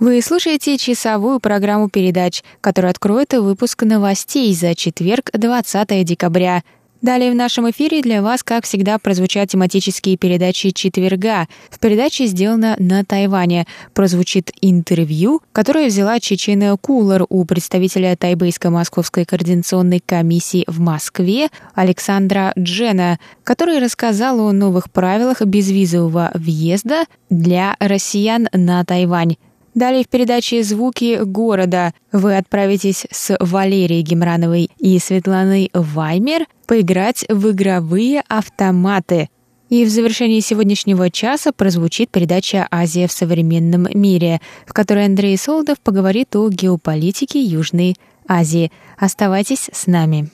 Вы слушаете часовую программу передач, которая откроет выпуск новостей за четверг, 20 декабря. Далее в нашем эфире для вас, как всегда, прозвучат тематические передачи четверга. В передаче сделано на Тайване. Прозвучит интервью, которое взяла Чечена Кулар у представителя Тайбейско-Московской координационной комиссии в Москве Александра Джена, который рассказал о новых правилах безвизового въезда для россиян на Тайвань. Далее в передаче «Звуки города» вы отправитесь с Валерией Гемрановой и Светланой Ваймер поиграть в игровые автоматы. И в завершении сегодняшнего часа прозвучит передача «Азия в современном мире», в которой Андрей Солдов поговорит о геополитике Южной Азии. Оставайтесь с нами.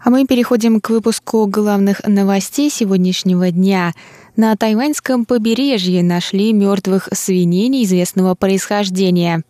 А мы переходим к выпуску главных новостей сегодняшнего дня. На тайваньском побережье нашли мертвых свиней неизвестного происхождения.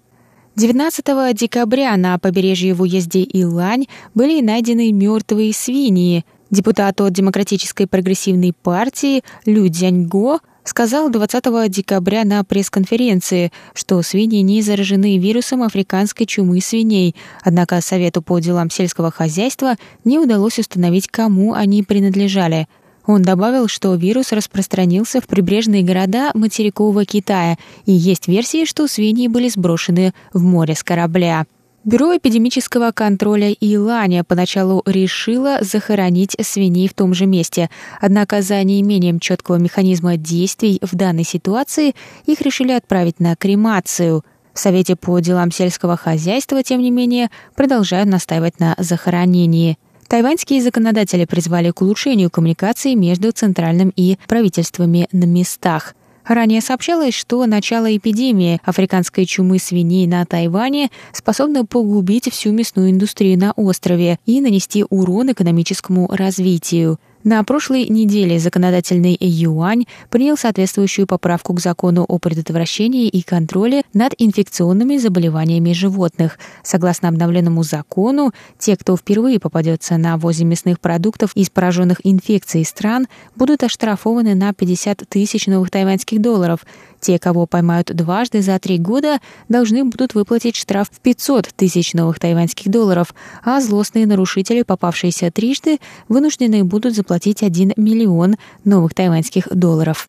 19 декабря на побережье в уезде Илань были найдены мертвые свиньи. Депутат от Демократической прогрессивной партии Лю Дзяньго сказал 20 декабря на пресс-конференции, что свиньи не заражены вирусом африканской чумы свиней, однако Совету по делам сельского хозяйства не удалось установить, кому они принадлежали. Он добавил, что вирус распространился в прибрежные города материкового Китая, и есть версии, что свиньи были сброшены в море с корабля. Бюро эпидемического контроля Иланя поначалу решило захоронить свиней в том же месте, однако за неимением четкого механизма действий в данной ситуации их решили отправить на кремацию. В Совете по делам сельского хозяйства, тем не менее, продолжают настаивать на захоронении. Тайваньские законодатели призвали к улучшению коммуникации между центральным и правительствами на местах. Ранее сообщалось, что начало эпидемии африканской чумы свиней на Тайване способно погубить всю мясную индустрию на острове и нанести урон экономическому развитию. На прошлой неделе законодательный юань принял соответствующую поправку к закону о предотвращении и контроле над инфекционными заболеваниями животных. Согласно обновленному закону, те, кто впервые попадется на ввозе мясных продуктов из пораженных инфекцией стран, будут оштрафованы на 50 тысяч новых тайваньских долларов. Те, кого поймают дважды за три года, должны будут выплатить штраф в 500 тысяч новых тайваньских долларов, а злостные нарушители, попавшиеся трижды, вынуждены будут заплатить 1 миллион новых тайваньских долларов.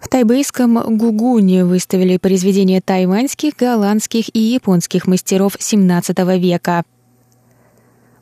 В тайбэйском Гугуне выставили произведения тайваньских, голландских и японских мастеров XVII века –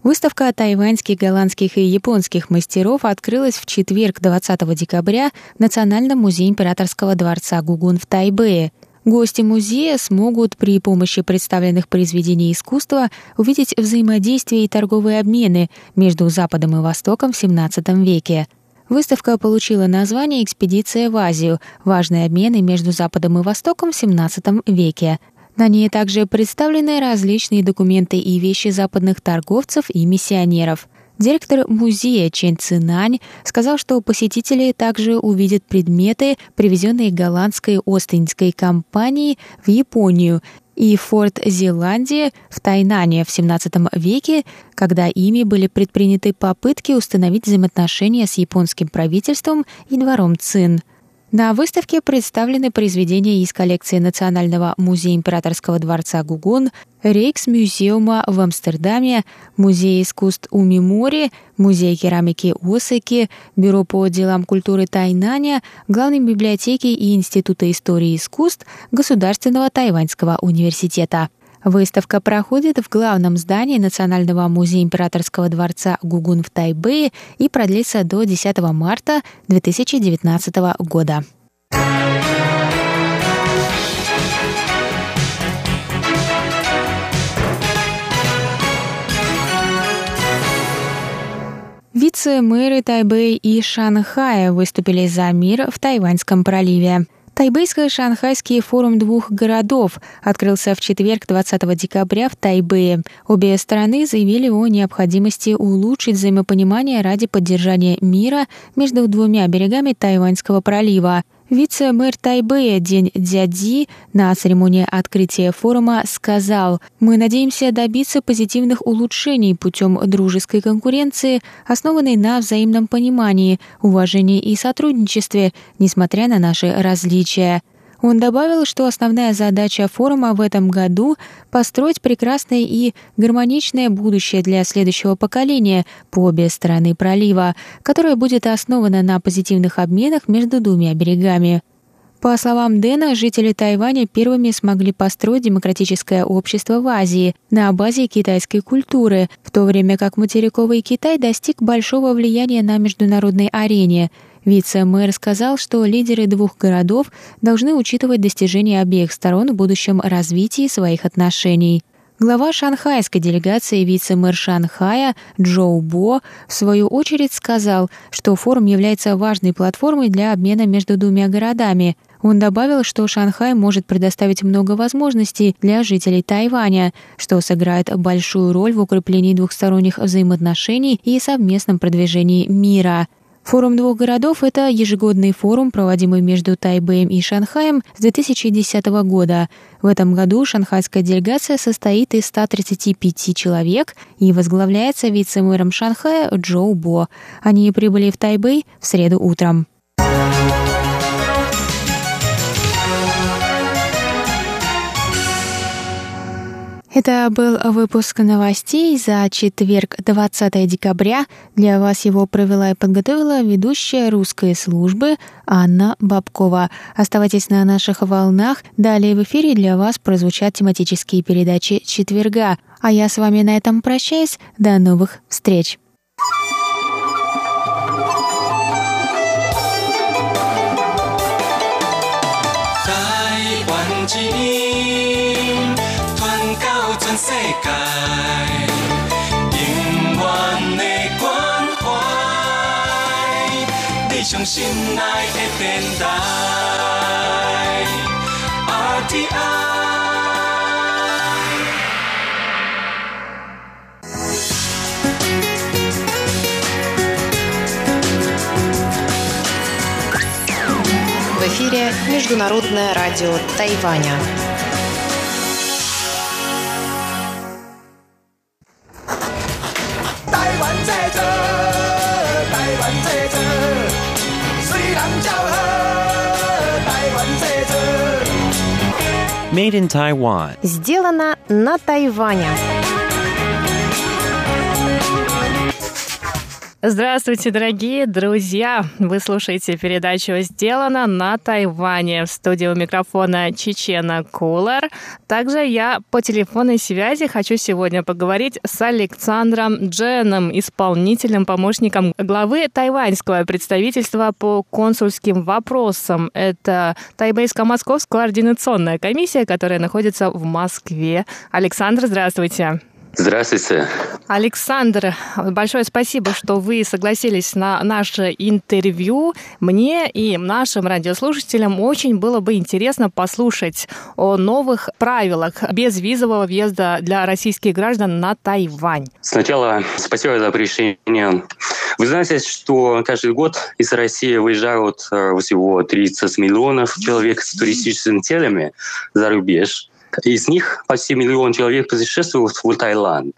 Выставка тайваньских, голландских и японских мастеров открылась в четверг 20 декабря в Национальном музее императорского дворца Гугун в Тайбэе. Гости музея смогут при помощи представленных произведений искусства увидеть взаимодействие и торговые обмены между Западом и Востоком в XVII веке. Выставка получила название «Экспедиция в Азию. Важные обмены между Западом и Востоком в XVII веке». На ней также представлены различные документы и вещи западных торговцев и миссионеров. Директор музея Чен Цинань сказал, что посетители также увидят предметы, привезенные голландской Остинской компанией в Японию и Форт Зеландия в Тайнане в XVII веке, когда ими были предприняты попытки установить взаимоотношения с японским правительством и двором Цин – на выставке представлены произведения из коллекции Национального музея императорского дворца Гугун, Рейкс-мюзеума в Амстердаме, Музей искусств Умимори, Музей керамики Осаки, Бюро по делам культуры Тайнаня, Главной библиотеки и Института истории искусств Государственного тайваньского университета. Выставка проходит в главном здании Национального музея императорского дворца Гугун в Тайбэе и продлится до 10 марта 2019 года. Вице-мэры Тайбэй и Шанхая выступили за мир в Тайваньском проливе. Тайбэйско-шанхайский форум двух городов открылся в четверг 20 декабря в Тайбэе. Обе стороны заявили о необходимости улучшить взаимопонимание ради поддержания мира между двумя берегами Тайваньского пролива. Вице-мэр Тайбэя День Дяди на церемонии открытия форума сказал, «Мы надеемся добиться позитивных улучшений путем дружеской конкуренции, основанной на взаимном понимании, уважении и сотрудничестве, несмотря на наши различия». Он добавил, что основная задача форума в этом году – построить прекрасное и гармоничное будущее для следующего поколения по обе стороны пролива, которое будет основано на позитивных обменах между двумя берегами. По словам Дэна, жители Тайваня первыми смогли построить демократическое общество в Азии на базе китайской культуры, в то время как материковый Китай достиг большого влияния на международной арене – Вице-мэр сказал, что лидеры двух городов должны учитывать достижения обеих сторон в будущем развитии своих отношений. Глава шанхайской делегации вице-мэр Шанхая Джоу Бо в свою очередь сказал, что форум является важной платформой для обмена между двумя городами. Он добавил, что Шанхай может предоставить много возможностей для жителей Тайваня, что сыграет большую роль в укреплении двухсторонних взаимоотношений и совместном продвижении мира. Форум двух городов – это ежегодный форум, проводимый между Тайбэем и Шанхаем с 2010 года. В этом году шанхайская делегация состоит из 135 человек и возглавляется вице-мэром Шанхая Джоу Бо. Они прибыли в Тайбэй в среду утром. Это был выпуск новостей за четверг, 20 декабря. Для вас его провела и подготовила ведущая русской службы Анна Бабкова. Оставайтесь на наших волнах. Далее в эфире для вас прозвучат тематические передачи четверга. А я с вами на этом прощаюсь. До новых встреч! RTI В эфире Международное радио Тайваня. Made in Taiwan. Сделано на Тайване. Здравствуйте, дорогие друзья! Вы слушаете передачу «Сделано на Тайване». В студии микрофона Чечена Кулар. Также я по телефонной связи хочу сегодня поговорить с Александром Дженом, исполнительным помощником главы тайваньского представительства по консульским вопросам. Это Тайбэйско-Московская координационная комиссия, которая находится в Москве. Александр, здравствуйте! Здравствуйте. Александр, большое спасибо, что вы согласились на наше интервью. Мне и нашим радиослушателям очень было бы интересно послушать о новых правилах безвизового въезда для российских граждан на Тайвань. Сначала спасибо за приглашение. Вы знаете, что каждый год из России выезжают э, всего 30 миллионов человек с туристическими целями за рубеж. Из них почти миллион человек путешествуют в Таиланд,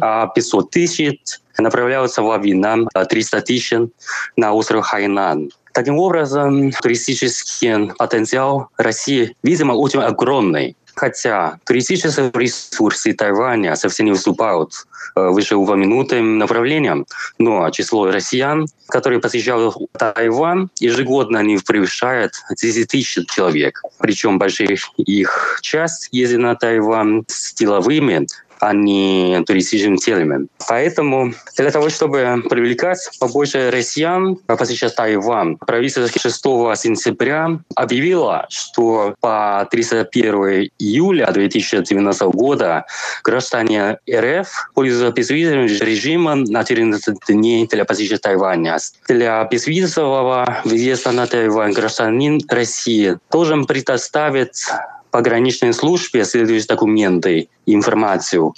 а 500 тысяч направляются во Вьетнам, 300 тысяч на остров Хайнан. Таким образом, туристический потенциал России, видимо, очень огромный. Хотя туристические ресурсы Тайваня совсем не выступают э, вышеупомянутым направлением, но число россиян, которые посещают Тайвань, ежегодно не превышает 10 тысяч человек. Причем большая их часть ездит на Тайвань с деловыми а не туристическими целями. Поэтому для того, чтобы привлекать побольше россиян посещать Тайвань, правительство 6 сентября объявило, что по 31 июля 2019 года граждане РФ пользуются безвизовым режимом на 14 дней для посещения Тайваня. Для безвизового въезда на Тайвань гражданин России должен предоставить пограничной службе следующие документы, информацию.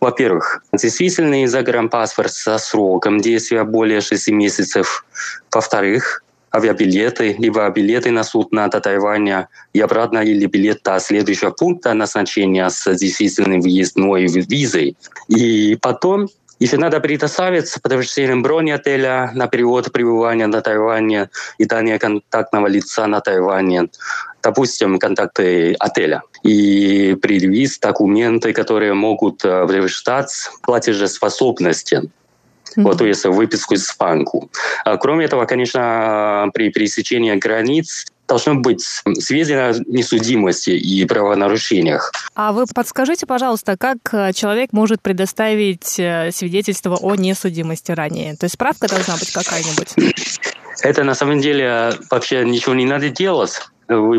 Во-первых, действительный загранпаспорт со сроком действия более 6 месяцев. Во-вторых, авиабилеты, либо билеты на судно до Тайваня и обратно, или билет до следующего пункта назначения с действительной въездной визой. И потом еще надо предоставить подтверждение брони отеля на период пребывания на Тайване и дание контактного лица на Тайване, допустим, контакты отеля. И предъявить документы, которые могут подтверждать э, платежеспособности. Mm-hmm. Вот, то есть выписку из банку. А, кроме этого, конечно, при пересечении границ должно быть сведения о несудимости и правонарушениях. А вы подскажите, пожалуйста, как э, человек может предоставить э, свидетельство о несудимости ранее? То есть справка должна быть какая-нибудь? Это на самом деле вообще ничего не надо делать.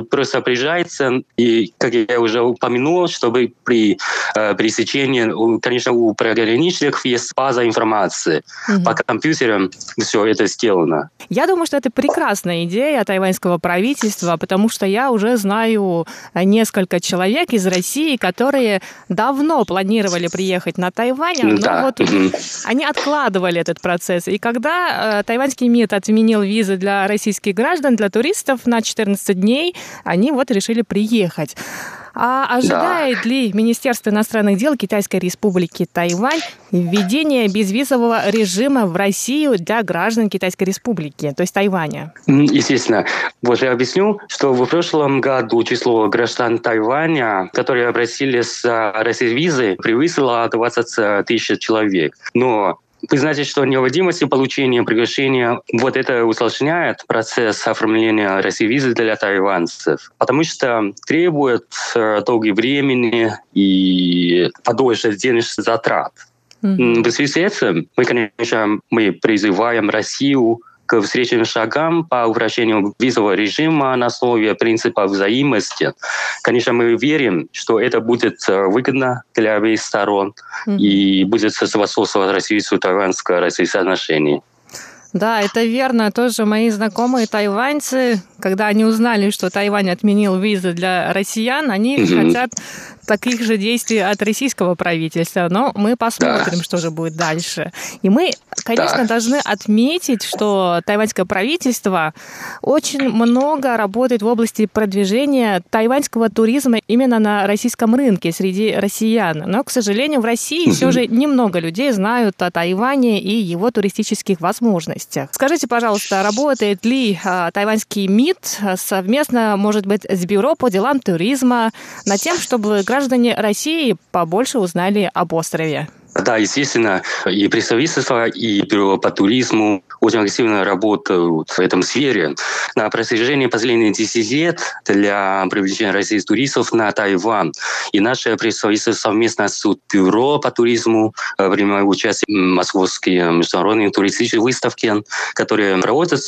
Просто приезжаете, и, как я уже упомянул, чтобы при э, пересечении, конечно, у приграничных есть база информации. Угу. По компьютерам все это сделано. Я думаю, что это прекрасная идея тайваньского правительства, потому что я уже знаю несколько человек из России, которые давно планировали приехать на Тайвань, но да. вот угу. они откладывали этот процесс. И когда э, тайваньский МИД отменил визы для российских граждан, для туристов на 14 дней, дней они вот решили приехать. А ожидает да. ли Министерство иностранных дел Китайской Республики Тайвань введение безвизового режима в Россию для граждан Китайской Республики, то есть Тайваня? Естественно. Вот я объясню, что в прошлом году число граждан Тайваня, которые обратились за российской визы, превысило 20 тысяч человек. Но знаете, что необходимость получения приглашения, вот это усложняет процесс оформления России визы для тайванцев, потому что требует э, долгого времени и подольше денежных затрат. Mm-hmm. В связи с этим мы, конечно, мы призываем Россию к встречным шагам по упрощению визового режима на основе принципа взаимности. Конечно, мы верим, что это будет э, выгодно для обеих сторон mm-hmm. и будет способствовать развитию тайваньско-российских отношений. Да, это верно. Тоже мои знакомые тайваньцы, когда они узнали, что Тайвань отменил визы для россиян, они mm-hmm. хотят таких же действий от российского правительства. Но мы посмотрим, да. что же будет дальше. И мы, конечно, да. должны отметить, что тайваньское правительство очень много работает в области продвижения тайваньского туризма именно на российском рынке среди россиян. Но, к сожалению, в России все же немного людей знают о Тайване и его туристических возможностях. Скажите, пожалуйста, работает ли а, тайваньский МИД совместно, может быть, с Бюро по делам туризма над тем, чтобы граждане России побольше узнали об острове. Да, естественно, и представительство, и бюро по туризму очень активно работают в этом сфере. На протяжении последних 10 лет для привлечения российских туристов на Тайвань и наше представительство совместно с бюро по туризму э, принимает участие в московские международные туристические выставки, которые проводят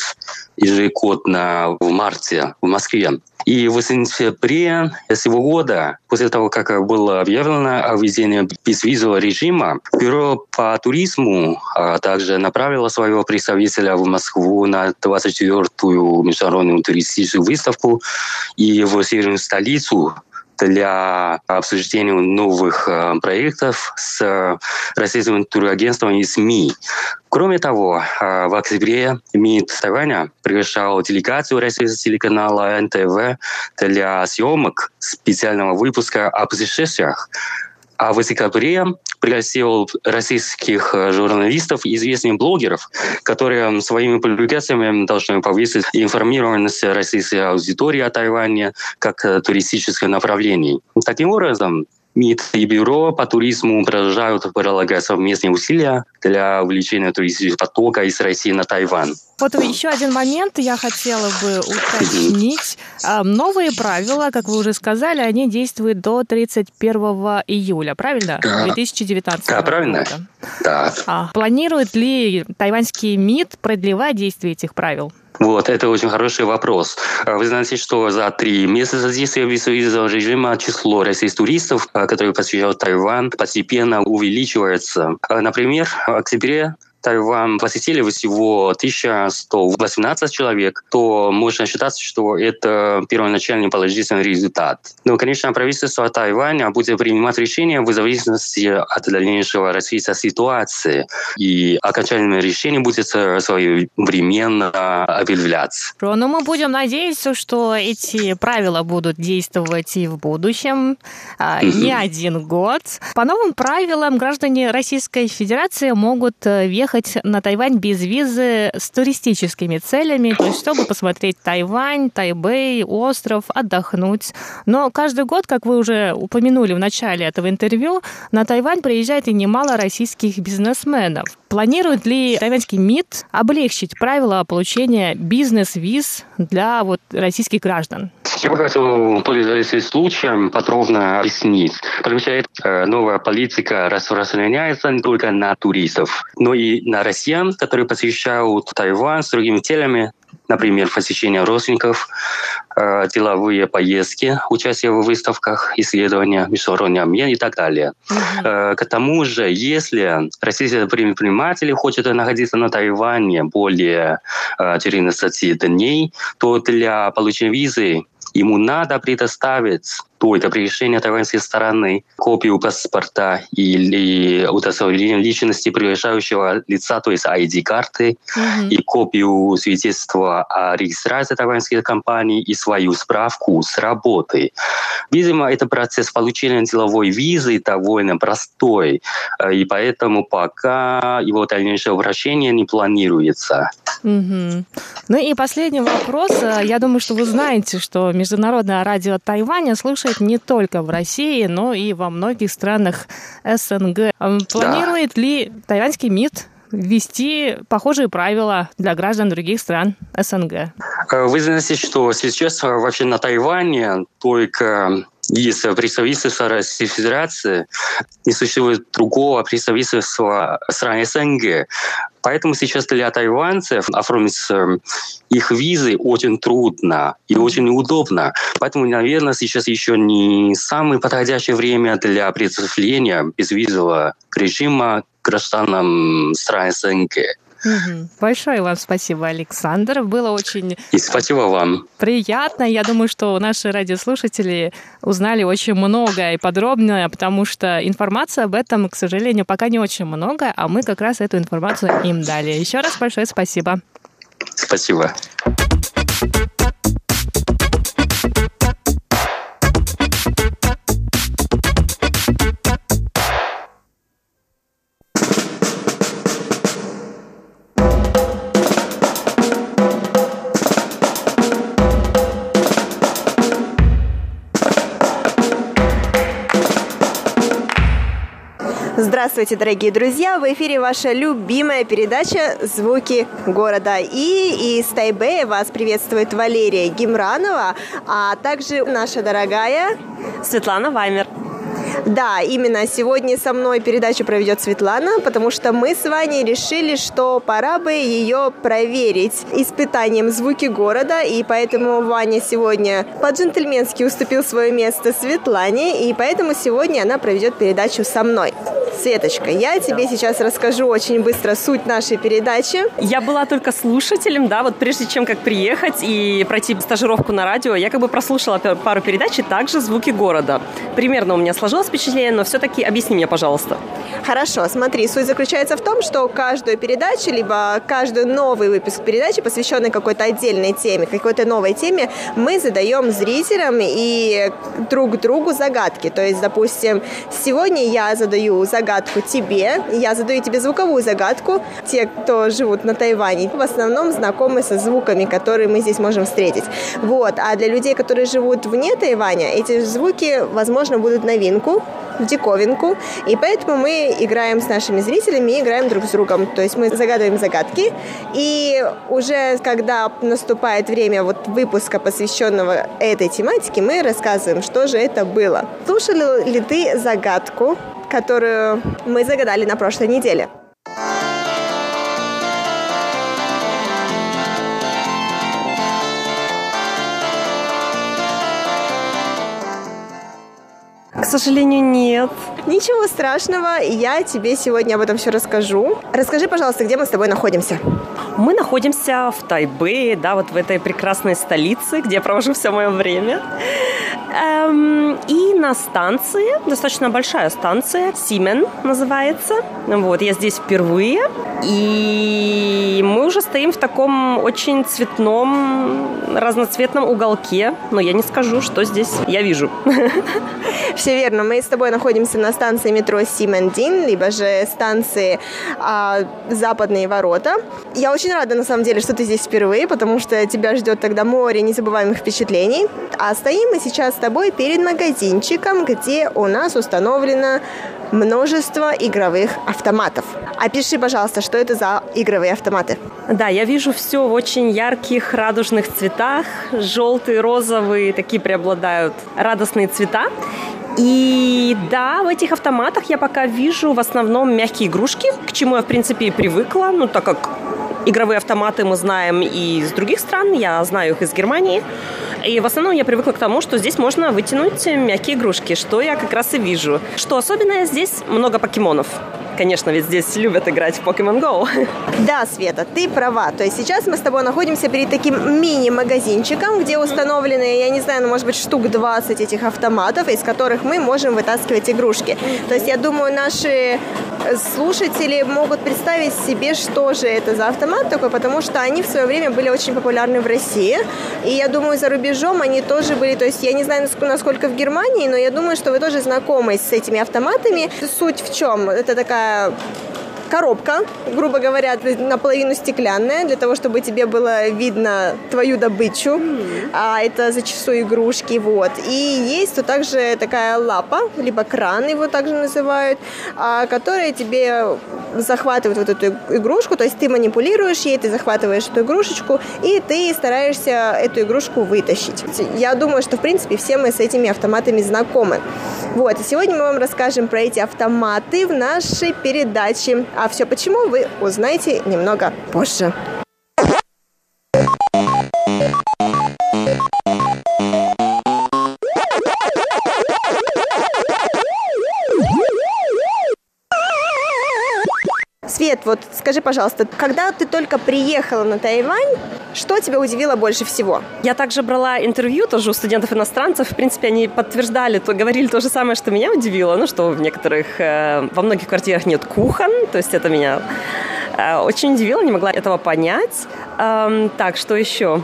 ежегодно в марте в Москве. И в сентябре этого года, после того, как было объявлено о введении безвизового режима, Бюро по туризму а также направило своего представителя в Москву на 24-ю международную туристическую выставку и в северную столицу для обсуждения новых э, проектов с российским турагентством и СМИ. Кроме того, э, в октябре МИД Тайваня приглашал делегацию российского телеканала НТВ для съемок специального выпуска о путешествиях а в декабре пригласил российских э, журналистов и известных блогеров, которые своими публикациями должны повысить информированность российской аудитории о Тайване как туристическое направление. Таким образом, МИД и Бюро по туризму продолжают прилагать совместные усилия для увеличения туристического потока из России на Тайвань. Вот еще один момент я хотела бы уточнить. Новые правила, как вы уже сказали, они действуют до 31 июля, правильно? Да. 2019 Да, правильно. года. Да. А планирует ли тайваньский МИД продлевать действие этих правил? Вот, это очень хороший вопрос. А Вы знаете, что за три месяца действия безвизового режима число российских туристов, а, которые посещают Тайвань, постепенно увеличивается. А, Например, в октябре Тайвань посетили всего 1118 человек, то можно считать, что это первоначальный положительный результат. Но, конечно, правительство Тайваня будет принимать решения в зависимости от дальнейшего развития ситуации. И окончательное решение будет своевременно объявляться. Но мы будем надеяться, что эти правила будут действовать и в будущем, а, не один год. По новым правилам граждане Российской Федерации могут э, въехать на Тайвань без визы с туристическими целями, то есть чтобы посмотреть Тайвань, Тайбэй, остров, отдохнуть. Но каждый год, как вы уже упомянули в начале этого интервью, на Тайвань приезжает и немало российских бизнесменов. Планирует ли тайваньский МИД облегчить правила получения бизнес-виз для вот российских граждан? Я бы хотел пользоваться случаем подробно объяснить, что эта новая политика распространяется не только на туристов, но и на россиян, которые посещают Тайвань с другими целями, например, посещение родственников, э, деловые поездки, участие в выставках, исследования, международный обмен и так далее. Э, К тому же, если российский предприниматель хочет находиться на Тайване более э, 14 дней, то для получения визы ему надо предоставить только при решении тайваньской стороны копию паспорта или удостоверение личности приезжающего лица, то есть ID-карты, и копию свидетельства о регистрации тайваньской компании и свою справку с работы. Видимо, этот процесс получения деловой визы довольно простой, э, и поэтому пока его дальнейшее обращение не планируется. Мгм. Ну и последний вопрос. Я думаю, что вы знаете, что Международное радио Тайваня слушает не только в России, но и во многих странах СНГ. Планирует ли тайваньский МИД ввести похожие правила для граждан других стран СНГ? Э, Вы знаете, что сейчас вообще на Тайване только есть представительство Российской Федерации, не существует другого представительства стран СНГ. Поэтому сейчас для тайванцев оформить э, их визы очень трудно и очень неудобно. Поэтому, наверное, сейчас еще не самое подходящее время для предоставления безвизового режима гражданам стран СНГ. Большое вам спасибо, Александр. Было очень И спасибо вам. приятно. Я думаю, что наши радиослушатели узнали очень много и подробно, потому что информации об этом, к сожалению, пока не очень много, а мы как раз эту информацию им дали. Еще раз большое спасибо. Спасибо. Здравствуйте, дорогие друзья! В эфире ваша любимая передача «Звуки города». И из Тайбэя вас приветствует Валерия Гимранова, а также наша дорогая... Светлана Ваймер. Да, именно сегодня со мной передачу проведет Светлана, потому что мы с Ваней решили, что пора бы ее проверить испытанием звуки города, и поэтому Ваня сегодня по-джентльменски уступил свое место Светлане, и поэтому сегодня она проведет передачу со мной. Светочка, я тебе сейчас расскажу очень быстро суть нашей передачи. Я была только слушателем, да, вот прежде чем как приехать и пройти стажировку на радио, я как бы прослушала пару передач и также звуки города. Примерно у меня сложилось впечатление, но все-таки объясни мне, пожалуйста. Хорошо, смотри, суть заключается в том, что каждую передачу, либо каждый новый выпуск передачи, посвященный какой-то отдельной теме, какой-то новой теме, мы задаем зрителям и друг другу загадки. То есть, допустим, сегодня я задаю загадку тебе, я задаю тебе звуковую загадку. Те, кто живут на Тайване, в основном знакомы со звуками, которые мы здесь можем встретить. Вот. А для людей, которые живут вне Тайваня, эти звуки, возможно, будут новинку. В диковинку, и поэтому мы играем с нашими зрителями, играем друг с другом. То есть мы загадываем загадки, и уже когда наступает время вот выпуска, посвященного этой тематике, мы рассказываем, что же это было. Слушали ли ты загадку, которую мы загадали на прошлой неделе? К сожалению, нет. Ничего страшного, я тебе сегодня об этом все расскажу. Расскажи, пожалуйста, где мы с тобой находимся? Мы находимся в Тайбэе, да, вот в этой прекрасной столице, где я провожу все мое время. Эм, и на станции, достаточно большая станция, Симен называется. Вот, я здесь впервые. И мы уже стоим в таком очень цветном, разноцветном уголке. Но я не скажу, что здесь я вижу. Все верно. Мы с тобой находимся на станции метро Симендин, либо же станции а, Западные ворота. Я очень рада, на самом деле, что ты здесь впервые, потому что тебя ждет тогда море незабываемых впечатлений. А стоим мы сейчас с тобой перед магазинчиком, где у нас установлено множество игровых автоматов. Опиши, пожалуйста, что это за игровые автоматы? Да, я вижу все в очень ярких, радужных цветах. Желтые, розовые, такие преобладают радостные цвета. И да, в этих автоматах я пока вижу в основном мягкие игрушки, к чему я, в принципе, и привыкла, ну, так как игровые автоматы мы знаем и из других стран, я знаю их из Германии. И в основном я привыкла к тому, что здесь можно вытянуть мягкие игрушки, что я как раз и вижу. Что особенное, здесь много покемонов. Конечно, ведь здесь любят играть в Pokemon Go. Да, Света, ты права. То есть сейчас мы с тобой находимся перед таким мини-магазинчиком, где установлены, я не знаю, ну, может быть, штук 20 этих автоматов, из которых мы можем вытаскивать игрушки. То есть я думаю, наши слушатели могут представить себе, что же это за автомат такой, потому что они в свое время были очень популярны в России. И я думаю, за рубежом они тоже были, то есть я не знаю, насколько в Германии, но я думаю, что вы тоже знакомы с этими автоматами. Суть в чем? Это такая uh, коробка, грубо говоря, наполовину стеклянная, для того, чтобы тебе было видно твою добычу. А это зачастую игрушки, вот. И есть тут также такая лапа, либо кран его также называют, а, которая тебе захватывает вот эту игрушку, то есть ты манипулируешь ей, ты захватываешь эту игрушечку, и ты стараешься эту игрушку вытащить. Я думаю, что, в принципе, все мы с этими автоматами знакомы. Вот, и сегодня мы вам расскажем про эти автоматы в нашей передаче. А все почему вы узнаете немного позже. Свет, вот скажи, пожалуйста, когда ты только приехала на Тайвань, что тебя удивило больше всего? Я также брала интервью тоже у студентов-иностранцев. В принципе, они подтверждали, то, говорили то же самое, что меня удивило. Ну, что в некоторых, э, во многих квартирах нет кухон. То есть это меня э, очень удивило, не могла этого понять. Эм, так, что еще?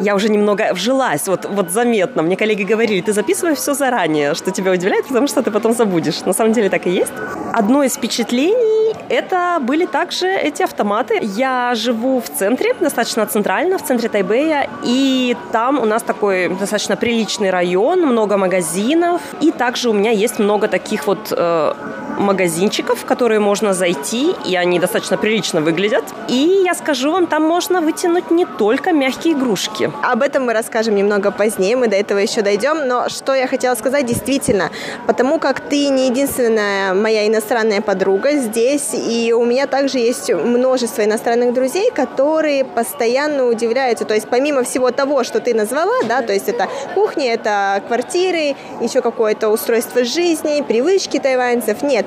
Я уже немного вжилась, вот, вот заметно. Мне коллеги говорили, ты записывай все заранее, что тебя удивляет, потому что ты потом забудешь. На самом деле так и есть. Одно из впечатлений это были также эти автоматы. Я живу в центре, достаточно центрально, в центре Тайбэя, и там у нас такой достаточно приличный район, много магазинов, и также у меня есть много таких вот э, магазинчиков, в которые можно зайти, и они достаточно прилично выглядят. И я скажу вам, там можно вытянуть не только мягкие игрушки. Об этом мы расскажем немного позднее, мы до этого еще дойдем, но что я хотела сказать, действительно, потому как ты не единственная моя иностранная подруга здесь, и у меня также есть множество иностранных друзей, которые постоянно удивляются, то есть помимо всего того, что ты назвала, да, то есть это кухни, это квартиры, еще какое-то устройство жизни, привычки тайваньцев, нет,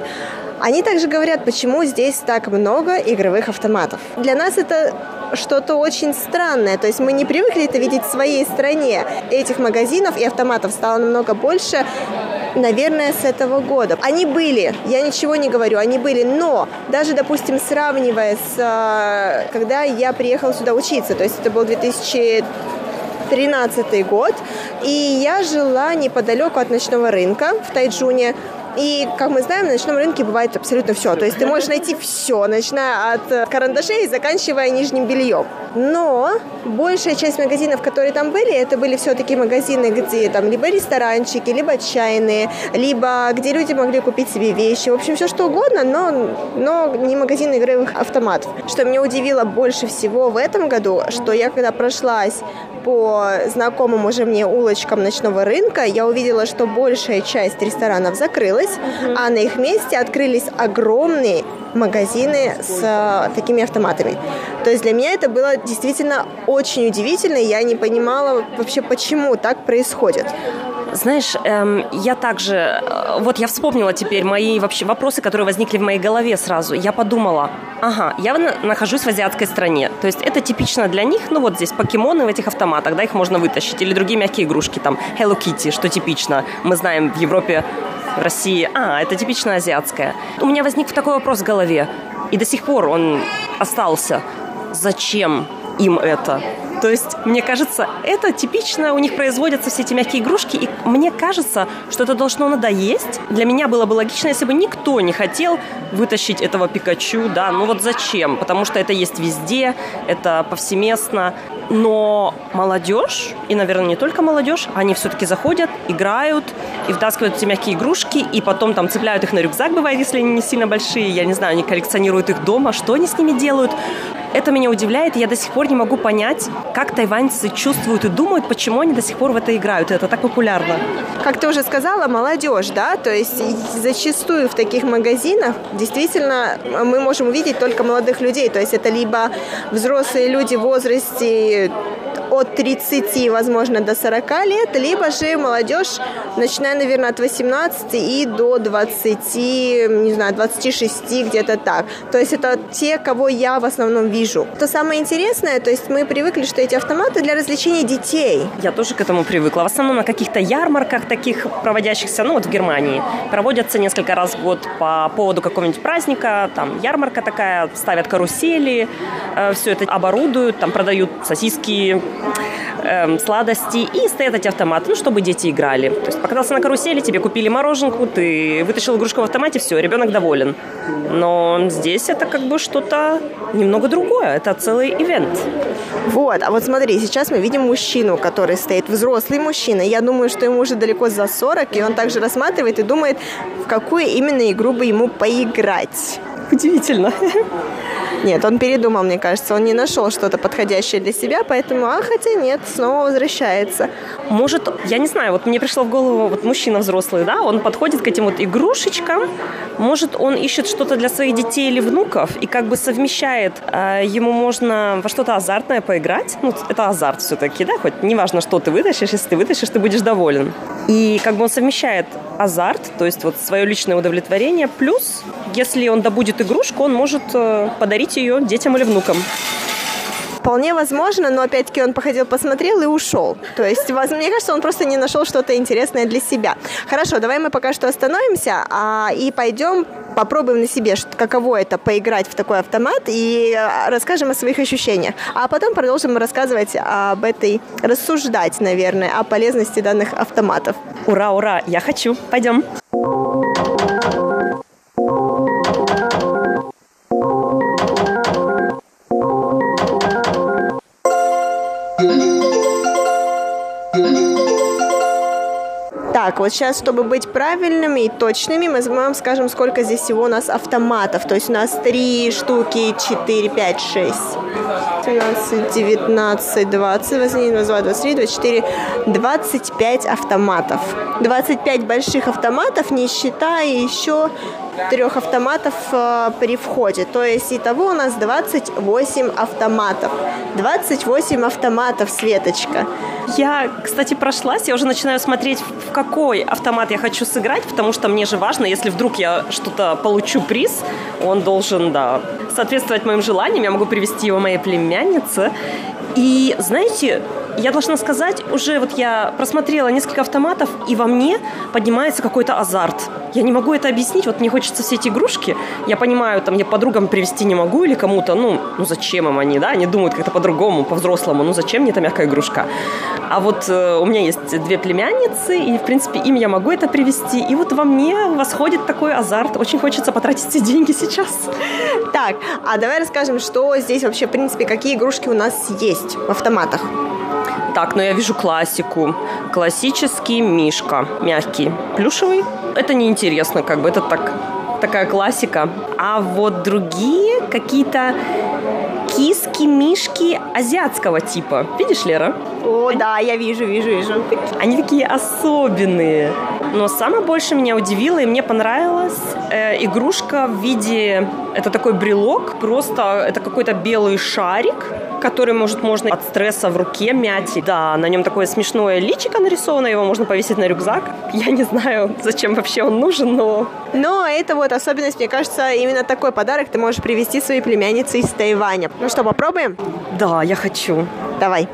они также говорят, почему здесь так много игровых автоматов. Для нас это что-то очень странное. То есть мы не привыкли это видеть в своей стране. Этих магазинов и автоматов стало намного больше, наверное, с этого года. Они были, я ничего не говорю, они были, но даже, допустим, сравнивая с э, когда я приехала сюда учиться, то есть это был 2000 2013 год, и я жила неподалеку от ночного рынка в Тайджуне, И, как мы знаем, на ночном рынке бывает абсолютно все. То есть ты можешь найти все, начиная от карандашей и заканчивая нижним бельем. Но большая часть магазинов, которые там были, это были все-таки магазины, где там либо ресторанчики, либо чайные, либо где люди могли купить себе вещи. В общем, все что угодно, но, но не магазины игровых автоматов. Что меня удивило больше всего в этом году, что я когда прошлась по знакомым уже мне улочкам ночного рынка, я увидела, что большая часть ресторанов закрылась, mm-hmm. а на их месте открылись огромные магазины с э, такими автоматами. То есть для меня это было действительно очень удивительно, я не понимала вообще, почему так происходит. Знаешь, эм, я также, э, вот я вспомнила теперь мои вообще вопросы, которые возникли в моей голове сразу. Я подумала, ага, я нахожусь в азиатской стране, то есть это типично для них, ну вот здесь покемоны в этих автоматах, да, их можно вытащить, или другие мягкие игрушки, там Hello Kitty, что типично. Мы знаем в Европе, в России, а, это типично азиатское. У меня возник такой вопрос в голове, и до сих пор он остался. Зачем им это? То есть, мне кажется, это типично, у них производятся все эти мягкие игрушки, и мне кажется, что это должно надоесть. Для меня было бы логично, если бы никто не хотел вытащить этого Пикачу, да, ну вот зачем? Потому что это есть везде, это повсеместно. Но молодежь, и, наверное, не только молодежь, они все-таки заходят, играют и втаскивают эти мягкие игрушки, и потом там цепляют их на рюкзак, бывает, если они не сильно большие, я не знаю, они коллекционируют их дома, что они с ними делают. Это меня удивляет, я до сих пор не могу понять, как тайваньцы чувствуют и думают, почему они до сих пор в это играют. Это так популярно. Как ты уже сказала, молодежь, да, то есть зачастую в таких магазинах действительно мы можем увидеть только молодых людей, то есть это либо взрослые люди в возрасте от 30, возможно, до 40 лет, либо же молодежь, начиная, наверное, от 18 и до 20, не знаю, 26, где-то так. То есть это те, кого я в основном вижу. То самое интересное, то есть мы привыкли, что эти автоматы для развлечения детей. Я тоже к этому привыкла. В основном на каких-то ярмарках таких проводящихся, ну вот в Германии, проводятся несколько раз в год по поводу какого-нибудь праздника, там ярмарка такая, ставят карусели, э, все это оборудуют, там продают сосиски, э, сладости и стоят эти автоматы, ну, чтобы дети играли. То есть покатался на карусели, тебе купили мороженку, ты вытащил игрушку в автомате, все, ребенок доволен. Но здесь это как бы что-то немного другое, это целый ивент. Вот, а вот смотри, сейчас мы видим мужчину, который стоит, взрослый мужчина. Я думаю, что ему уже далеко за 40, и он также рассматривает и думает, в какую именно игру бы ему поиграть. Удивительно. Нет, он передумал, мне кажется. Он не нашел что-то подходящее для себя, поэтому, а, хотя нет, снова возвращается. Может, я не знаю, вот мне пришло в голову, вот мужчина взрослый, да, он подходит к этим вот игрушечкам, может, он ищет что-то для своих детей или внуков и как бы совмещает, э, ему можно во что-то азартное поиграть, ну, это азарт все-таки, да, хоть неважно, что ты вытащишь, если ты вытащишь, ты будешь доволен. И как бы он совмещает азарт, то есть вот свое личное удовлетворение, плюс, если он добудет игрушку, он может э, подарить ее детям или внукам. Вполне возможно, но опять-таки он походил, посмотрел и ушел. То есть, мне кажется, он просто не нашел что-то интересное для себя. Хорошо, давай мы пока что остановимся а, и пойдем попробуем на себе, каково это поиграть в такой автомат и а, расскажем о своих ощущениях. А потом продолжим рассказывать об этой, рассуждать, наверное, о полезности данных автоматов. Ура, ура, я хочу. Пойдем. Так, вот сейчас, чтобы быть правильными и точными, мы вам скажем, сколько здесь всего у нас автоматов. То есть у нас 3 штуки, 4, 5, 6, 12, 19, 20, 21, 22, 23, 24, 25 автоматов. 25 больших автоматов, не считая еще трех автоматов э, при входе. То есть итого у нас 28 автоматов. 28 автоматов, Светочка. Я, кстати, прошлась, я уже начинаю смотреть, в какой автомат я хочу сыграть, потому что мне же важно, если вдруг я что-то получу приз, он должен, да, соответствовать моим желаниям, я могу привести его моей племяннице. И, знаете, я должна сказать, уже вот я просмотрела несколько автоматов, и во мне поднимается какой-то азарт. Я не могу это объяснить, вот мне хочется все эти игрушки, я понимаю, там, я подругам привезти не могу или кому-то, ну, ну зачем им они, да, они думают как-то по-другому, по-взрослому, ну зачем мне эта мягкая игрушка. А вот э, у меня есть две племянницы, и, в принципе, им я могу это привезти, и вот во мне восходит такой азарт, очень хочется потратить эти деньги сейчас. Так, а давай расскажем, что здесь вообще, в принципе, какие игрушки у нас есть в автоматах. Так, но я вижу классику. Классический мишка, мягкий, плюшевый. Это неинтересно, как бы это так такая классика. А вот другие какие-то киски, мишки азиатского типа. Видишь, Лера? О, да, я вижу, вижу, вижу. Они такие особенные. Но самое больше меня удивило и мне понравилась э, игрушка в виде... Это такой брелок, просто это какой-то белый шарик, который, может, можно от стресса в руке мять. Да, на нем такое смешное личико нарисовано, его можно повесить на рюкзак. Я не знаю, зачем вообще он нужен, но... Но это вот особенность, мне кажется, именно такой подарок ты можешь привезти своей племяннице из Тайваня. Ну что, попробуем? Да, я хочу. Давай.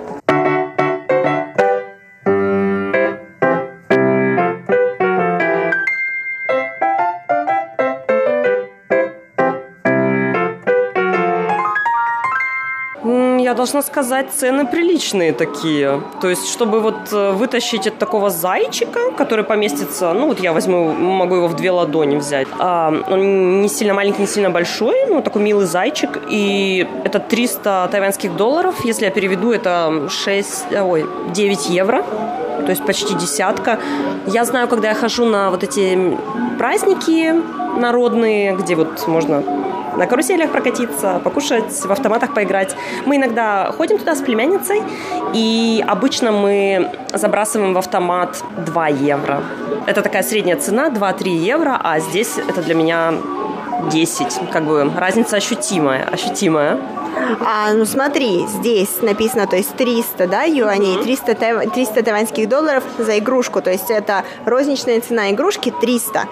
Должна сказать, цены приличные такие. То есть, чтобы вот э, вытащить от такого зайчика, который поместится, ну вот я возьму, могу его в две ладони взять. А, он не сильно маленький, не сильно большой, ну такой милый зайчик. И это 300 тайваньских долларов. Если я переведу, это 6, ой, 9 евро то есть почти десятка. Я знаю, когда я хожу на вот эти праздники народные, где вот можно на каруселях прокатиться, покушать, в автоматах поиграть. Мы иногда ходим туда с племянницей, и обычно мы забрасываем в автомат 2 евро. Это такая средняя цена, 2-3 евро, а здесь это для меня 10. Как бы разница ощутимая, ощутимая. А, ну смотри, здесь написано, то есть 300, да, юаней, 300, 300 тайваньских долларов за игрушку, то есть это розничная цена игрушки 300.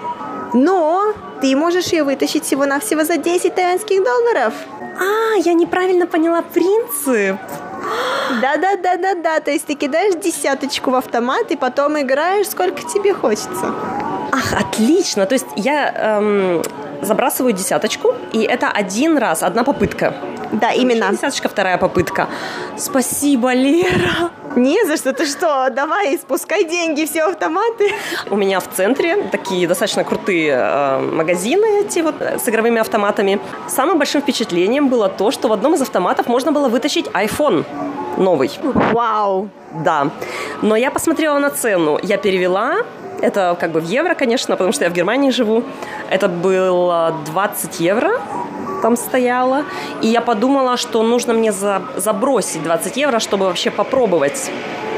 Но ты можешь ее вытащить всего-навсего за 10 тайваньских долларов. А, я неправильно поняла принцип. Да-да-да-да-да, то есть ты кидаешь десяточку в автомат и потом играешь сколько тебе хочется. Ах, отлично. То есть я эм, забрасываю десяточку, и это один раз, одна попытка. Да, именно. Десяточка, вторая попытка. Спасибо, Лера. Не за что, ты что? Давай, спускай деньги, все автоматы. У меня в центре такие достаточно крутые э, магазины эти вот с игровыми автоматами. Самым большим впечатлением было то, что в одном из автоматов можно было вытащить iPhone новый. Вау! Да. Но я посмотрела на цену. Я перевела это как бы в евро, конечно, потому что я в Германии живу. Это было 20 евро там стояла. И я подумала, что нужно мне за, забросить 20 евро, чтобы вообще попробовать.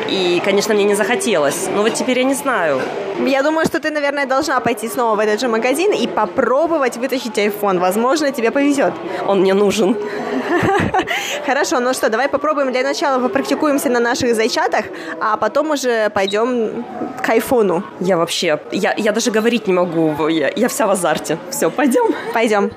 И, конечно, мне не захотелось. Но вот теперь я не знаю. Я думаю, что ты, наверное, должна пойти снова в этот же магазин и попробовать вытащить iPhone. Возможно, тебе повезет. Он мне нужен. Хорошо, ну что, давай попробуем для начала попрактикуемся на наших зайчатах, а потом уже пойдем к айфону. Я вообще, я, я даже говорить не могу, я, я вся в азарте. Все, пойдем? Пойдем.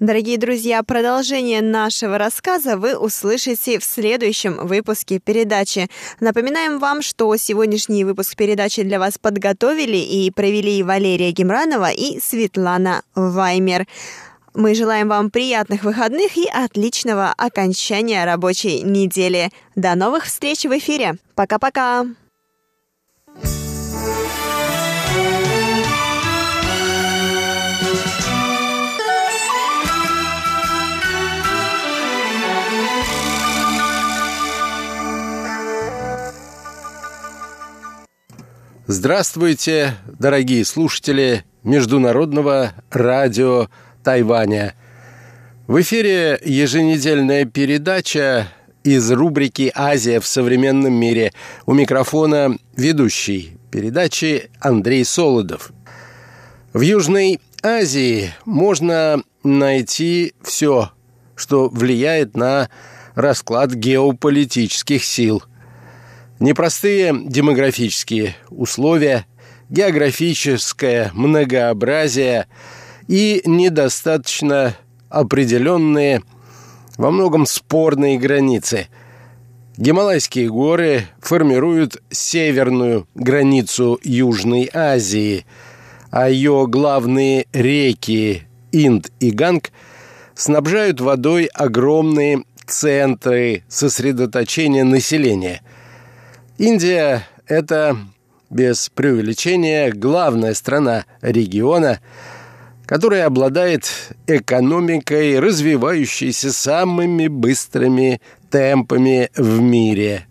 Дорогие друзья, продолжение нашего рассказа вы услышите в следующем выпуске передачи. Напоминаем вам, что сегодняшний выпуск передачи для вас подготовили и провели Валерия Гемранова и Светлана Ваймер. Мы желаем вам приятных выходных и отличного окончания рабочей недели. До новых встреч в эфире. Пока-пока. Здравствуйте, дорогие слушатели Международного радио Тайваня. В эфире еженедельная передача из рубрики «Азия в современном мире». У микрофона ведущий передачи Андрей Солодов. В Южной Азии можно найти все, что влияет на расклад геополитических сил – Непростые демографические условия, географическое многообразие и недостаточно определенные, во многом спорные границы. Гималайские горы формируют северную границу Южной Азии, а ее главные реки Инд и Ганг снабжают водой огромные центры сосредоточения населения. Индия – это, без преувеличения, главная страна региона – которая обладает экономикой, развивающейся самыми быстрыми темпами в мире.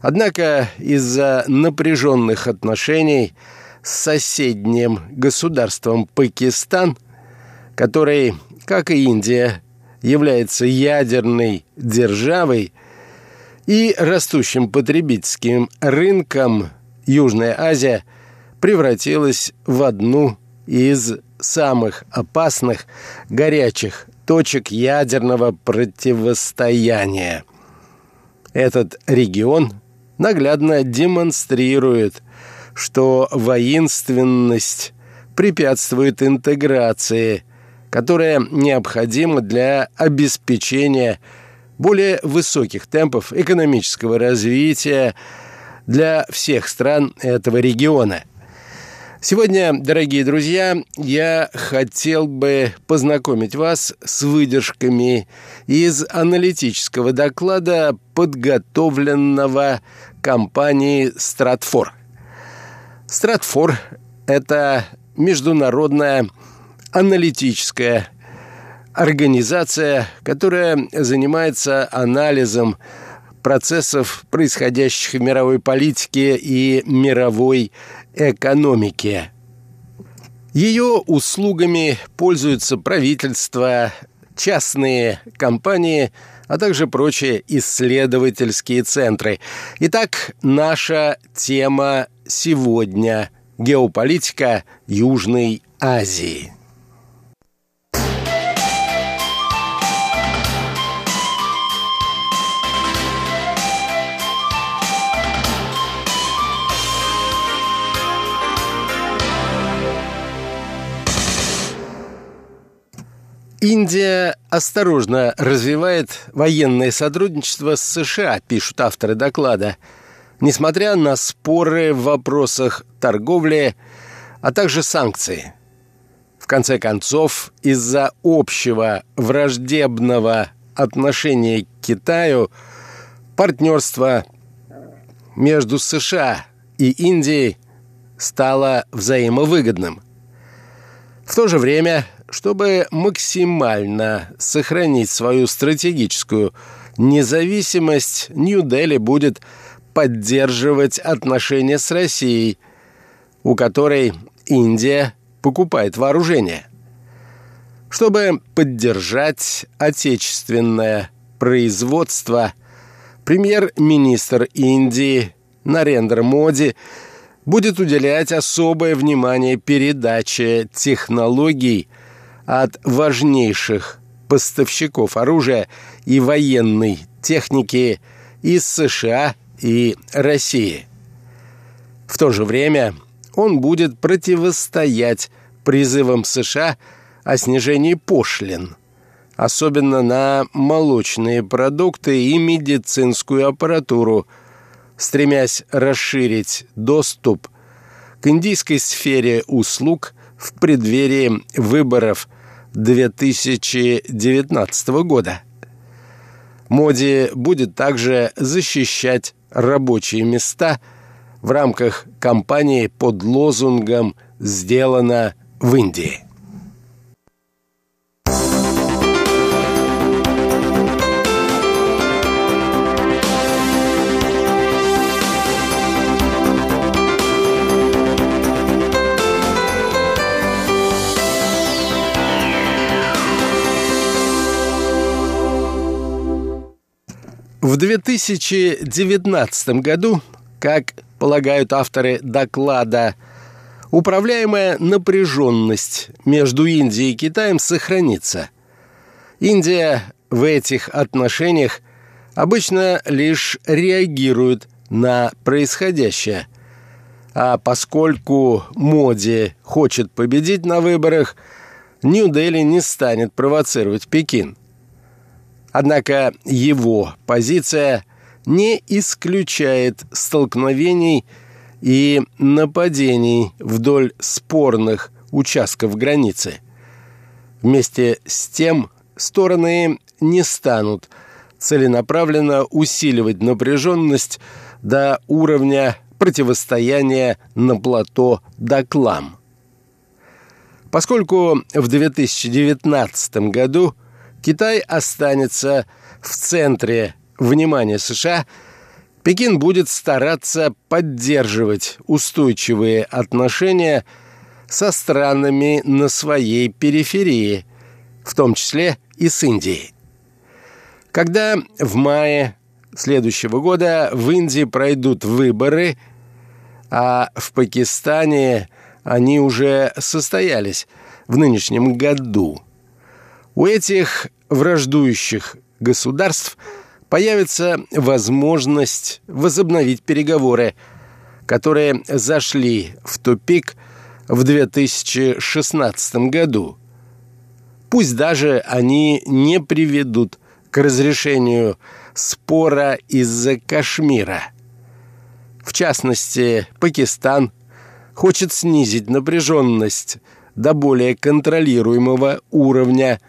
Однако из-за напряженных отношений с соседним государством Пакистан, который, как и Индия, является ядерной державой и растущим потребительским рынком, Южная Азия превратилась в одну из самых опасных горячих точек ядерного противостояния. Этот регион наглядно демонстрирует, что воинственность препятствует интеграции, которая необходима для обеспечения более высоких темпов экономического развития для всех стран этого региона – Сегодня, дорогие друзья, я хотел бы познакомить вас с выдержками из аналитического доклада, подготовленного компанией «Стратфор». «Стратфор» — это международная аналитическая организация, которая занимается анализом процессов, происходящих в мировой политике и мировой экономике. Ее услугами пользуются правительства, частные компании, а также прочие исследовательские центры. Итак, наша тема сегодня – геополитика Южной Азии. Индия осторожно развивает военное сотрудничество с США, пишут авторы доклада, несмотря на споры в вопросах торговли, а также санкций. В конце концов, из-за общего враждебного отношения к Китаю партнерство между США и Индией стало взаимовыгодным. В то же время чтобы максимально сохранить свою стратегическую независимость, Нью-Дели будет поддерживать отношения с Россией, у которой Индия покупает вооружение. Чтобы поддержать отечественное производство, премьер-министр Индии Нарендра Моди будет уделять особое внимание передаче технологий – от важнейших поставщиков оружия и военной техники из США и России. В то же время он будет противостоять призывам США о снижении пошлин, особенно на молочные продукты и медицинскую аппаратуру, стремясь расширить доступ к индийской сфере услуг в преддверии выборов 2019 года. Моди будет также защищать рабочие места в рамках кампании под лозунгом «Сделано в Индии». В 2019 году, как полагают авторы доклада, управляемая напряженность между Индией и Китаем сохранится. Индия в этих отношениях обычно лишь реагирует на происходящее. А поскольку Моди хочет победить на выборах, Нью-Дели не станет провоцировать Пекин. Однако его позиция не исключает столкновений и нападений вдоль спорных участков границы. Вместе с тем стороны не станут целенаправленно усиливать напряженность до уровня противостояния на плато Даклам. Поскольку в 2019 году Китай останется в центре внимания США, Пекин будет стараться поддерживать устойчивые отношения со странами на своей периферии, в том числе и с Индией. Когда в мае следующего года в Индии пройдут выборы, а в Пакистане они уже состоялись в нынешнем году. У этих враждующих государств появится возможность возобновить переговоры, которые зашли в тупик в 2016 году. Пусть даже они не приведут к разрешению спора из-за Кашмира. В частности, Пакистан хочет снизить напряженность до более контролируемого уровня,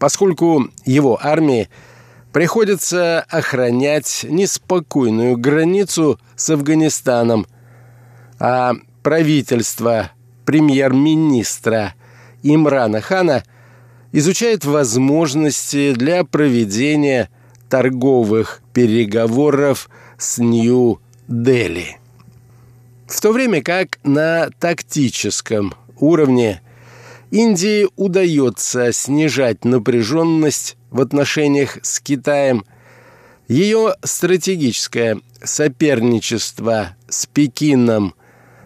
поскольку его армии приходится охранять неспокойную границу с Афганистаном, а правительство премьер-министра Имрана Хана изучает возможности для проведения торговых переговоров с Нью-Дели. В то время как на тактическом уровне Индии удается снижать напряженность в отношениях с Китаем, ее стратегическое соперничество с Пекином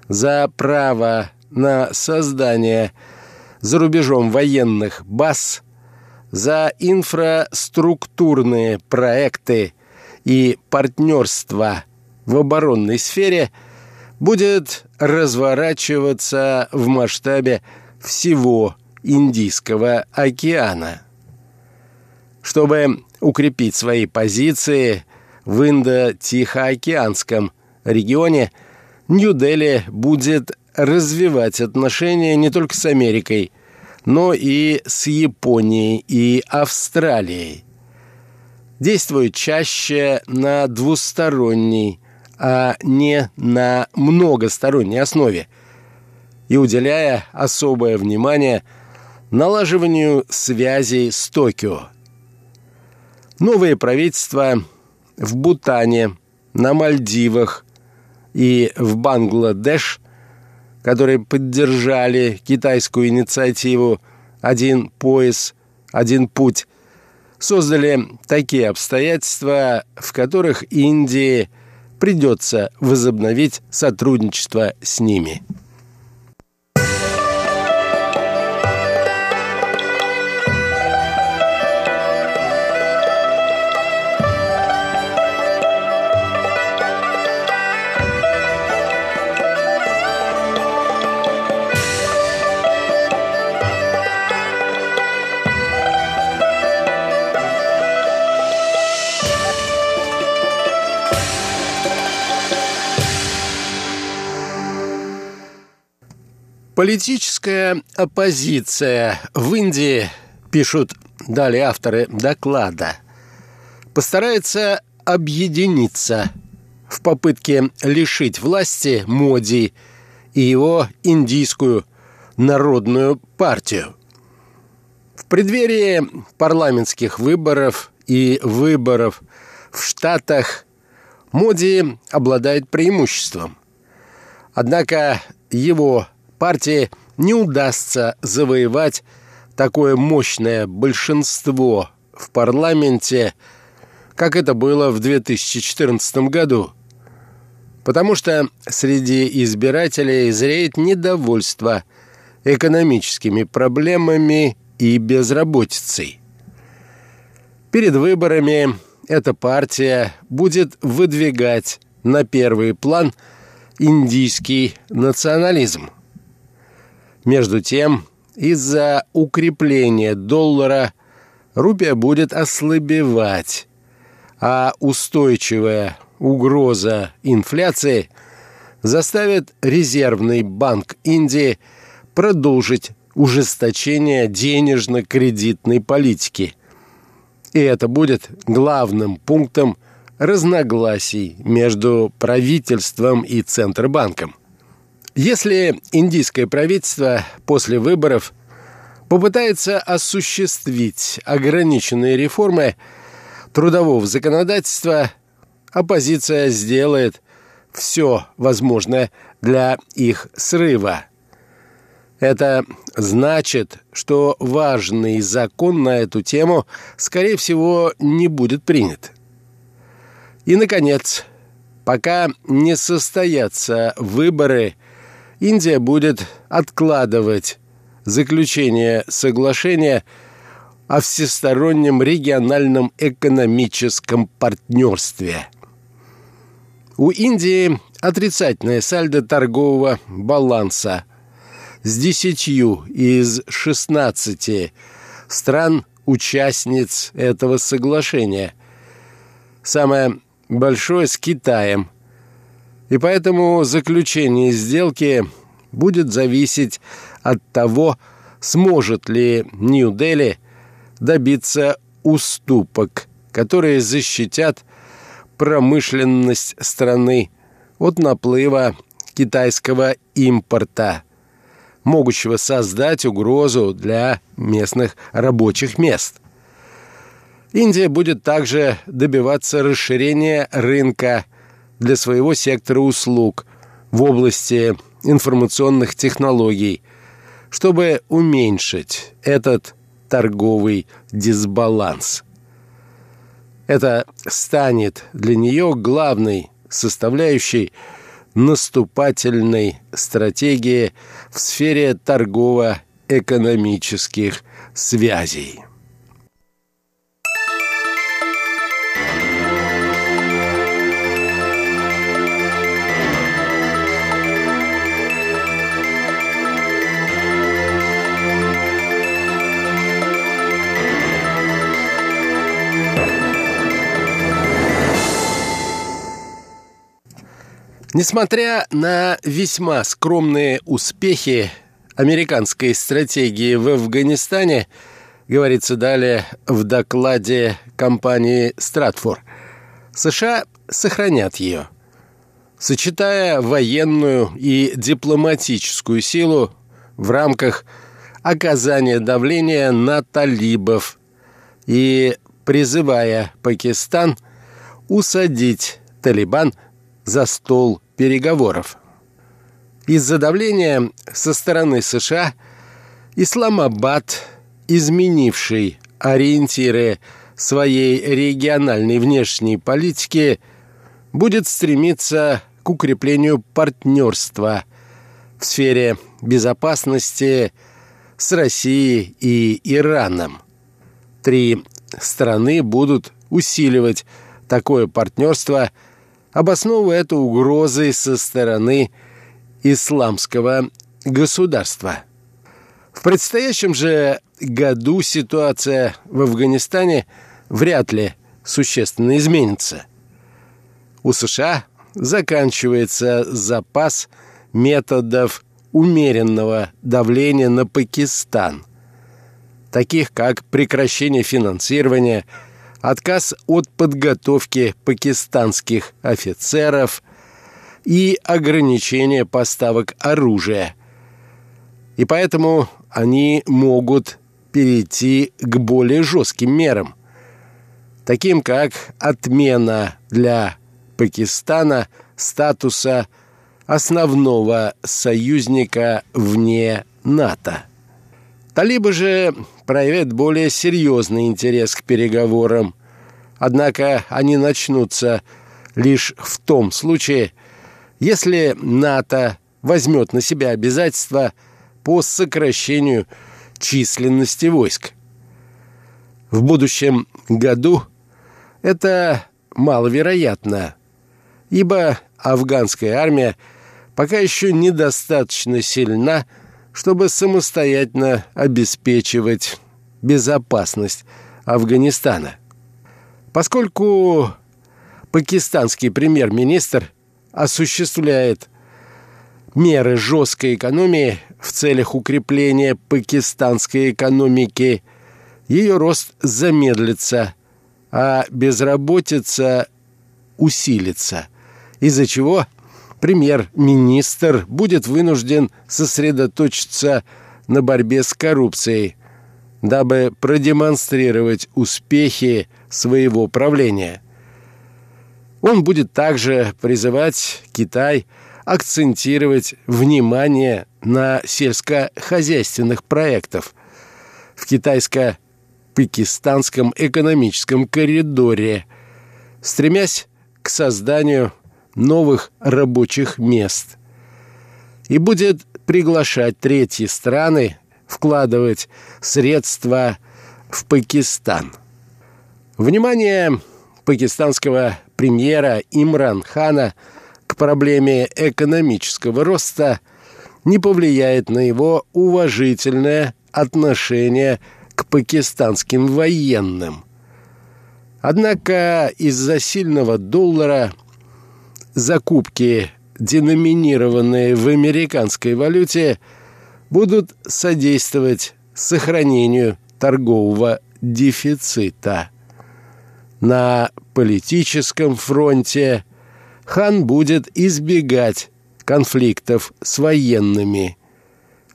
за право на создание за рубежом военных баз, за инфраструктурные проекты и партнерство в оборонной сфере будет разворачиваться в масштабе всего Индийского океана. Чтобы укрепить свои позиции в Индо-Тихоокеанском регионе, Нью-Дели будет развивать отношения не только с Америкой, но и с Японией и Австралией. Действует чаще на двусторонней, а не на многосторонней основе и уделяя особое внимание налаживанию связей с Токио. Новые правительства в Бутане, на Мальдивах и в Бангладеш которые поддержали китайскую инициативу «Один пояс, один путь», создали такие обстоятельства, в которых Индии придется возобновить сотрудничество с ними. Политическая оппозиция в Индии, пишут далее авторы доклада, постарается объединиться в попытке лишить власти Моди и его индийскую народную партию. В преддверии парламентских выборов и выборов в Штатах Моди обладает преимуществом. Однако его партии не удастся завоевать такое мощное большинство в парламенте, как это было в 2014 году. Потому что среди избирателей зреет недовольство экономическими проблемами и безработицей. Перед выборами эта партия будет выдвигать на первый план индийский национализм – между тем, из-за укрепления доллара рупия будет ослабевать, а устойчивая угроза инфляции заставит Резервный банк Индии продолжить ужесточение денежно-кредитной политики. И это будет главным пунктом разногласий между правительством и Центробанком. Если индийское правительство после выборов попытается осуществить ограниченные реформы трудового законодательства, оппозиция сделает все возможное для их срыва. Это значит, что важный закон на эту тему, скорее всего, не будет принят. И, наконец, пока не состоятся выборы, Индия будет откладывать заключение соглашения о всестороннем региональном экономическом партнерстве. У Индии отрицательное сальдо торгового баланса с десятью из 16 стран-участниц этого соглашения. Самое большое с Китаем. И поэтому заключение сделки будет зависеть от того, сможет ли Нью-Дели добиться уступок, которые защитят промышленность страны от наплыва китайского импорта, могущего создать угрозу для местных рабочих мест. Индия будет также добиваться расширения рынка для своего сектора услуг в области информационных технологий, чтобы уменьшить этот торговый дисбаланс. Это станет для нее главной составляющей наступательной стратегии в сфере торгово-экономических связей. Несмотря на весьма скромные успехи американской стратегии в Афганистане, говорится далее в докладе компании «Стратфор», США сохранят ее, сочетая военную и дипломатическую силу в рамках оказания давления на талибов и призывая Пакистан усадить Талибан за стол переговоров. Из-за давления со стороны США Исламабад, изменивший ориентиры своей региональной внешней политики, будет стремиться к укреплению партнерства в сфере безопасности с Россией и Ираном. Три страны будут усиливать такое партнерство – обосновывая это угрозой со стороны исламского государства. В предстоящем же году ситуация в Афганистане вряд ли существенно изменится. У США заканчивается запас методов умеренного давления на Пакистан, таких как прекращение финансирования – отказ от подготовки пакистанских офицеров и ограничение поставок оружия. И поэтому они могут перейти к более жестким мерам, таким как отмена для Пакистана статуса основного союзника вне НАТО. Талибы же проявят более серьезный интерес к переговорам. Однако они начнутся лишь в том случае, если НАТО возьмет на себя обязательства по сокращению численности войск. В будущем году это маловероятно, ибо афганская армия пока еще недостаточно сильна чтобы самостоятельно обеспечивать безопасность Афганистана. Поскольку пакистанский премьер-министр осуществляет меры жесткой экономии в целях укрепления пакистанской экономики, ее рост замедлится, а безработица усилится, из-за чего премьер-министр будет вынужден сосредоточиться на борьбе с коррупцией, дабы продемонстрировать успехи своего правления. Он будет также призывать Китай акцентировать внимание на сельскохозяйственных проектах в китайско-пакистанском экономическом коридоре, стремясь к созданию новых рабочих мест. И будет приглашать третьи страны вкладывать средства в Пакистан. Внимание пакистанского премьера Имран Хана к проблеме экономического роста не повлияет на его уважительное отношение к пакистанским военным. Однако из-за сильного доллара закупки, деноминированные в американской валюте, будут содействовать сохранению торгового дефицита. На политическом фронте хан будет избегать конфликтов с военными.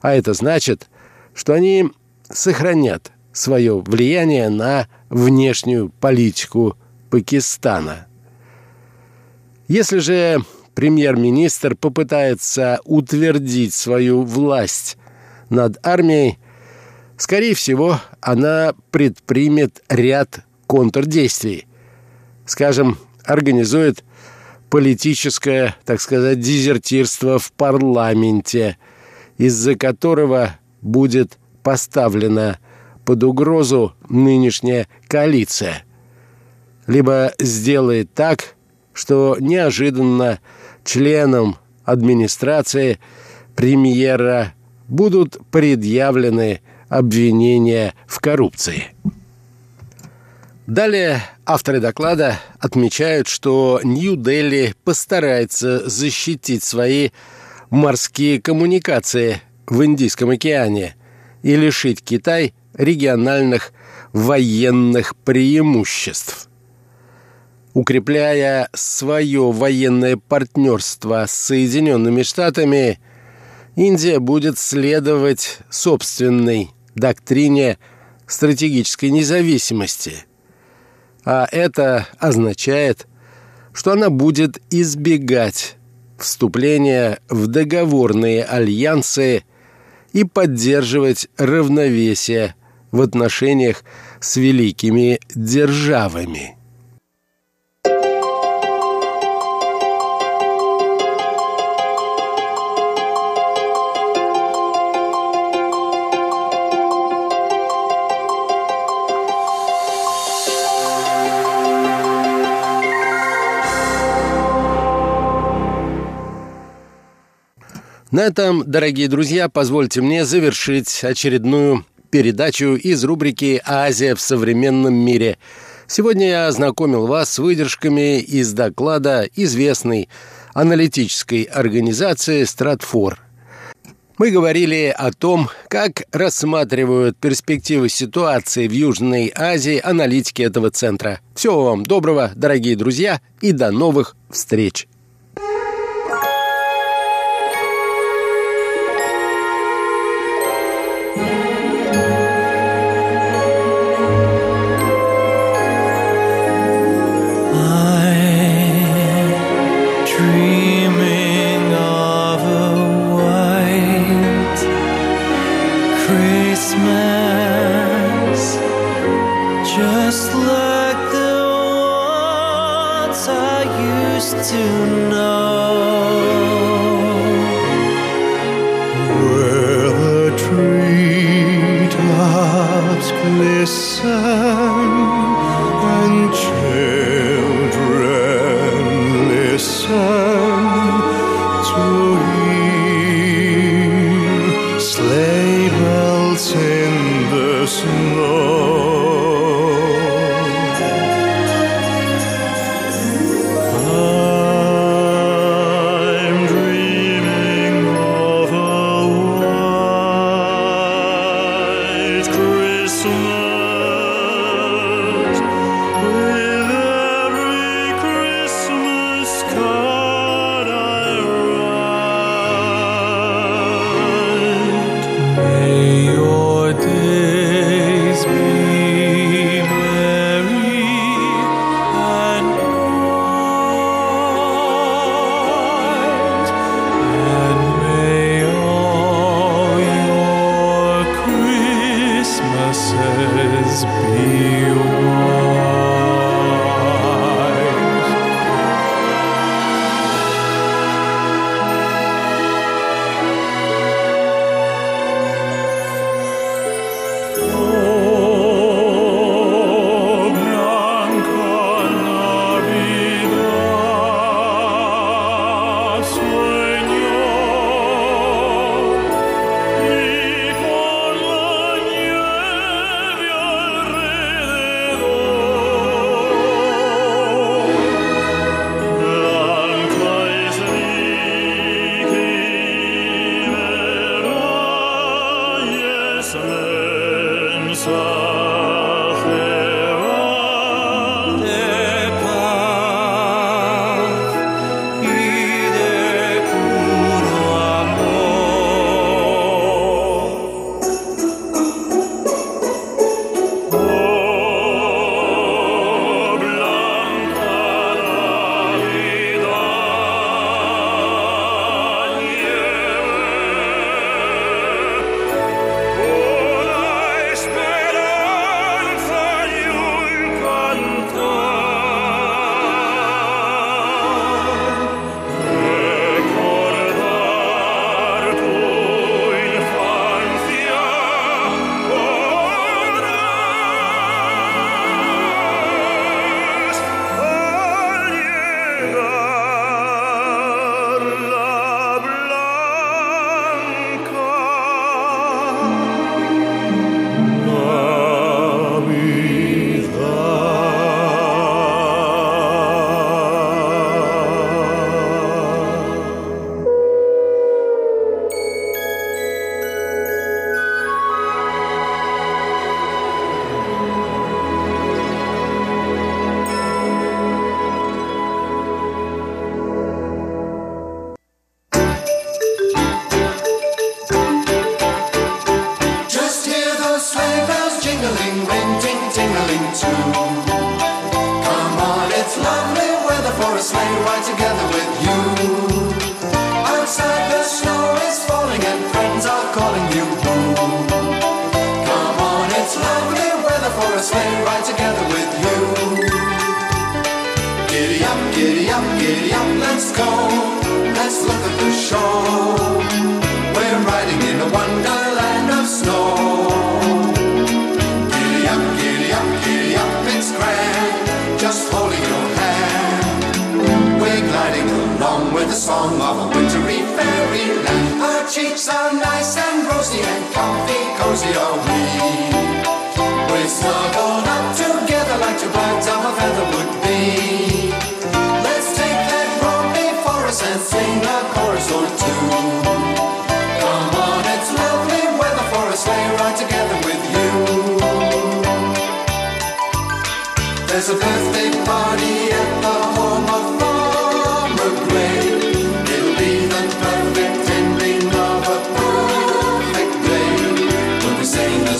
А это значит, что они сохранят свое влияние на внешнюю политику Пакистана. Если же премьер-министр попытается утвердить свою власть над армией, скорее всего, она предпримет ряд контрдействий. Скажем, организует политическое, так сказать, дезертирство в парламенте, из-за которого будет поставлена под угрозу нынешняя коалиция. Либо сделает так, что неожиданно членам администрации премьера будут предъявлены обвинения в коррупции. Далее авторы доклада отмечают, что Нью-Дели постарается защитить свои морские коммуникации в Индийском океане и лишить Китай региональных военных преимуществ. Укрепляя свое военное партнерство с Соединенными Штатами, Индия будет следовать собственной доктрине стратегической независимости. А это означает, что она будет избегать вступления в договорные альянсы и поддерживать равновесие в отношениях с великими державами. На этом, дорогие друзья, позвольте мне завершить очередную передачу из рубрики «Азия в современном мире». Сегодня я ознакомил вас с выдержками из доклада известной аналитической организации «Стратфор». Мы говорили о том, как рассматривают перспективы ситуации в Южной Азии аналитики этого центра. Всего вам доброго, дорогие друзья, и до новых встреч! to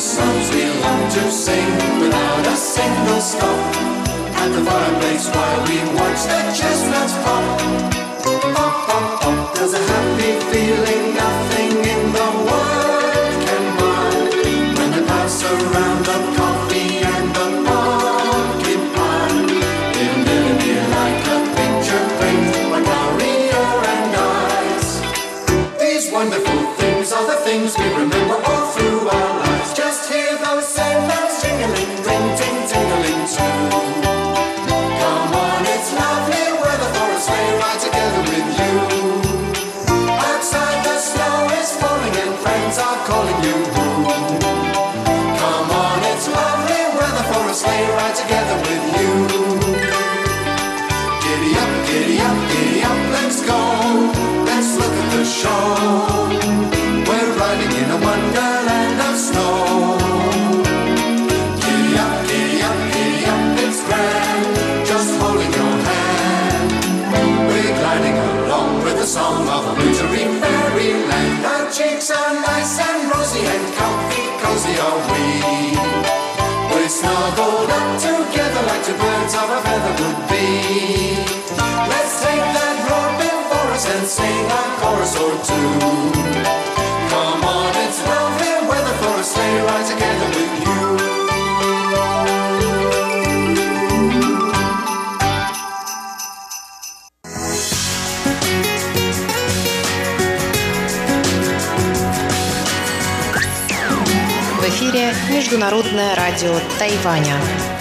songs we love to sing without a single stop. At the fireplace while we watch the chestnuts pop. Pop, pop, pop. There's a happy feeling nothing in the world can buy. When they pass around the coffee and the pumpkin pie, they'll never be like a picture frame our Daria and eyes. These wonderful things are the things we remember. birds of a feather would be. Let's take that road before us and sing a chorus or two. Come on, it's lovely weather for a sleigh ride together with you. В эфире Международное радио Тайваня.